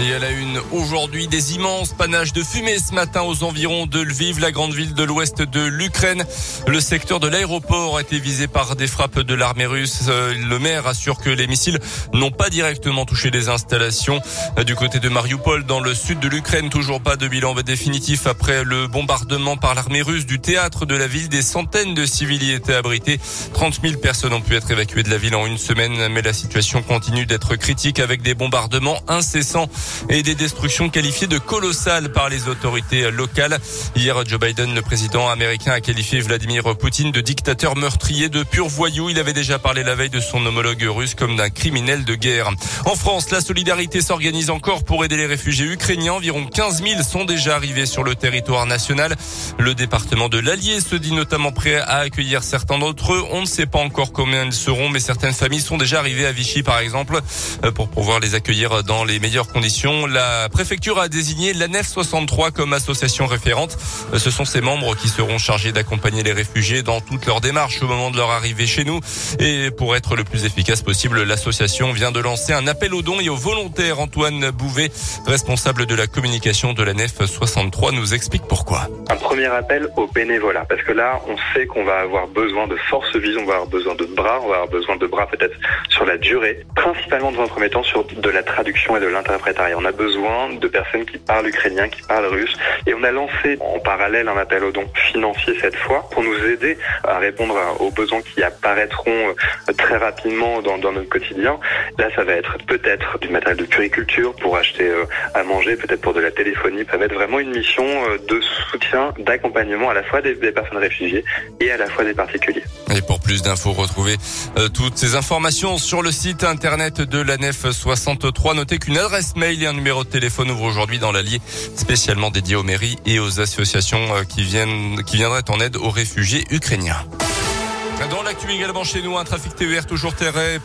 Et à la une, aujourd'hui, des immenses panaches de fumée ce matin aux environs de Lviv, la grande ville de l'ouest de l'Ukraine. Le secteur de l'aéroport a été visé par des frappes de l'armée russe. Euh, le maire assure que les missiles n'ont pas directement touché les installations. Euh, du côté de Mariupol, dans le sud de l'Ukraine, toujours pas de bilan définitif après le bombardement par l'armée russe du théâtre de la ville. Des centaines de civils y étaient abrités. 30 000 personnes ont pu être évacuées de la ville en une semaine, mais la situation continue d'être critique avec des bombardements incessants et des destructions qualifiées de colossales par les autorités locales. Hier, Joe Biden, le président américain, a qualifié Vladimir Poutine de dictateur meurtrier, de pur voyou. Il avait déjà parlé la veille de son homologue russe comme d'un criminel de guerre. En France, la solidarité s'organise encore pour aider les réfugiés ukrainiens. Environ 15 000 sont déjà arrivés sur le territoire national. Le département de l'Allier se dit notamment prêt à accueillir certains d'entre eux. On ne sait pas encore combien ils seront, mais certaines familles sont déjà arrivées à Vichy, par exemple, pour pouvoir les accueillir dans les meilleures conditions la préfecture a désigné l'ANEF 63 comme association référente. Ce sont ses membres qui seront chargés d'accompagner les réfugiés dans toutes leurs démarches au moment de leur arrivée chez nous. Et pour être le plus efficace possible, l'association vient de lancer un appel aux dons et aux volontaires. Antoine Bouvet, responsable de la communication de l'ANEF 63, nous explique pourquoi. Un premier appel aux bénévolats, parce que là, on sait qu'on va avoir besoin de force vive, on va avoir besoin de bras, on va avoir besoin de bras peut-être sur la durée, principalement dans un premier temps sur de la traduction et de on a besoin de personnes qui parlent ukrainien, qui parlent russe. Et on a lancé en parallèle un appel aux dons financiers cette fois pour nous aider à répondre aux besoins qui apparaîtront euh, très rapidement dans, notre quotidien. Là, ça va être peut-être du matériel de puriculture pour acheter euh, à manger, peut-être pour de la téléphonie. Ça va être vraiment une mission euh, de soutien, d'accompagnement à la fois des, personnes réfugiées et à la fois des particuliers. Et pour plus d'infos, retrouvez toutes ces informations sur le site internet de la Nef 63. Notez qu'une adresse mail a un numéro de téléphone ouvre aujourd'hui dans l'Allier, spécialement dédié aux mairies et aux associations euh, qui viennent, qui viendraient en aide aux réfugiés ukrainiens. Dans l'actu également chez nous, un trafic TER toujours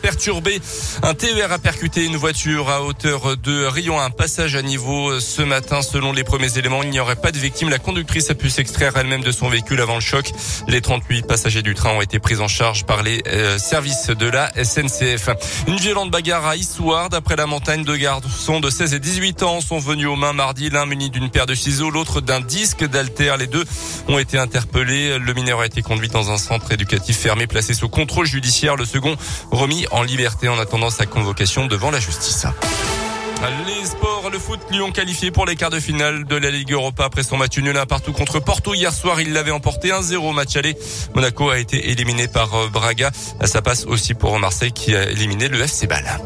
perturbé. Un TER a percuté une voiture à hauteur de Rion, un passage à niveau ce matin. Selon les premiers éléments, il n'y aurait pas de victime. La conductrice a pu s'extraire elle-même de son véhicule avant le choc. Les 38 passagers du train ont été pris en charge par les euh, services de la SNCF. Une violente bagarre à Issoire. D'après la montagne, de garçons de 16 et 18 ans sont venus aux mains mardi. L'un muni d'une paire de ciseaux, l'autre d'un disque d'alter. Les deux ont été interpellés. Le mineur a été conduit dans un centre éducatif fermé placé sous contrôle judiciaire. Le second remis en liberté en attendant sa convocation devant la justice. Les sports, le foot, Lyon qualifié pour les quarts de finale de la Ligue Europa après son match nul partout contre Porto. Hier soir, il l'avait emporté 1-0 match aller. Monaco a été éliminé par euh, Braga. Ça passe aussi pour Marseille qui a éliminé le FC Bâle.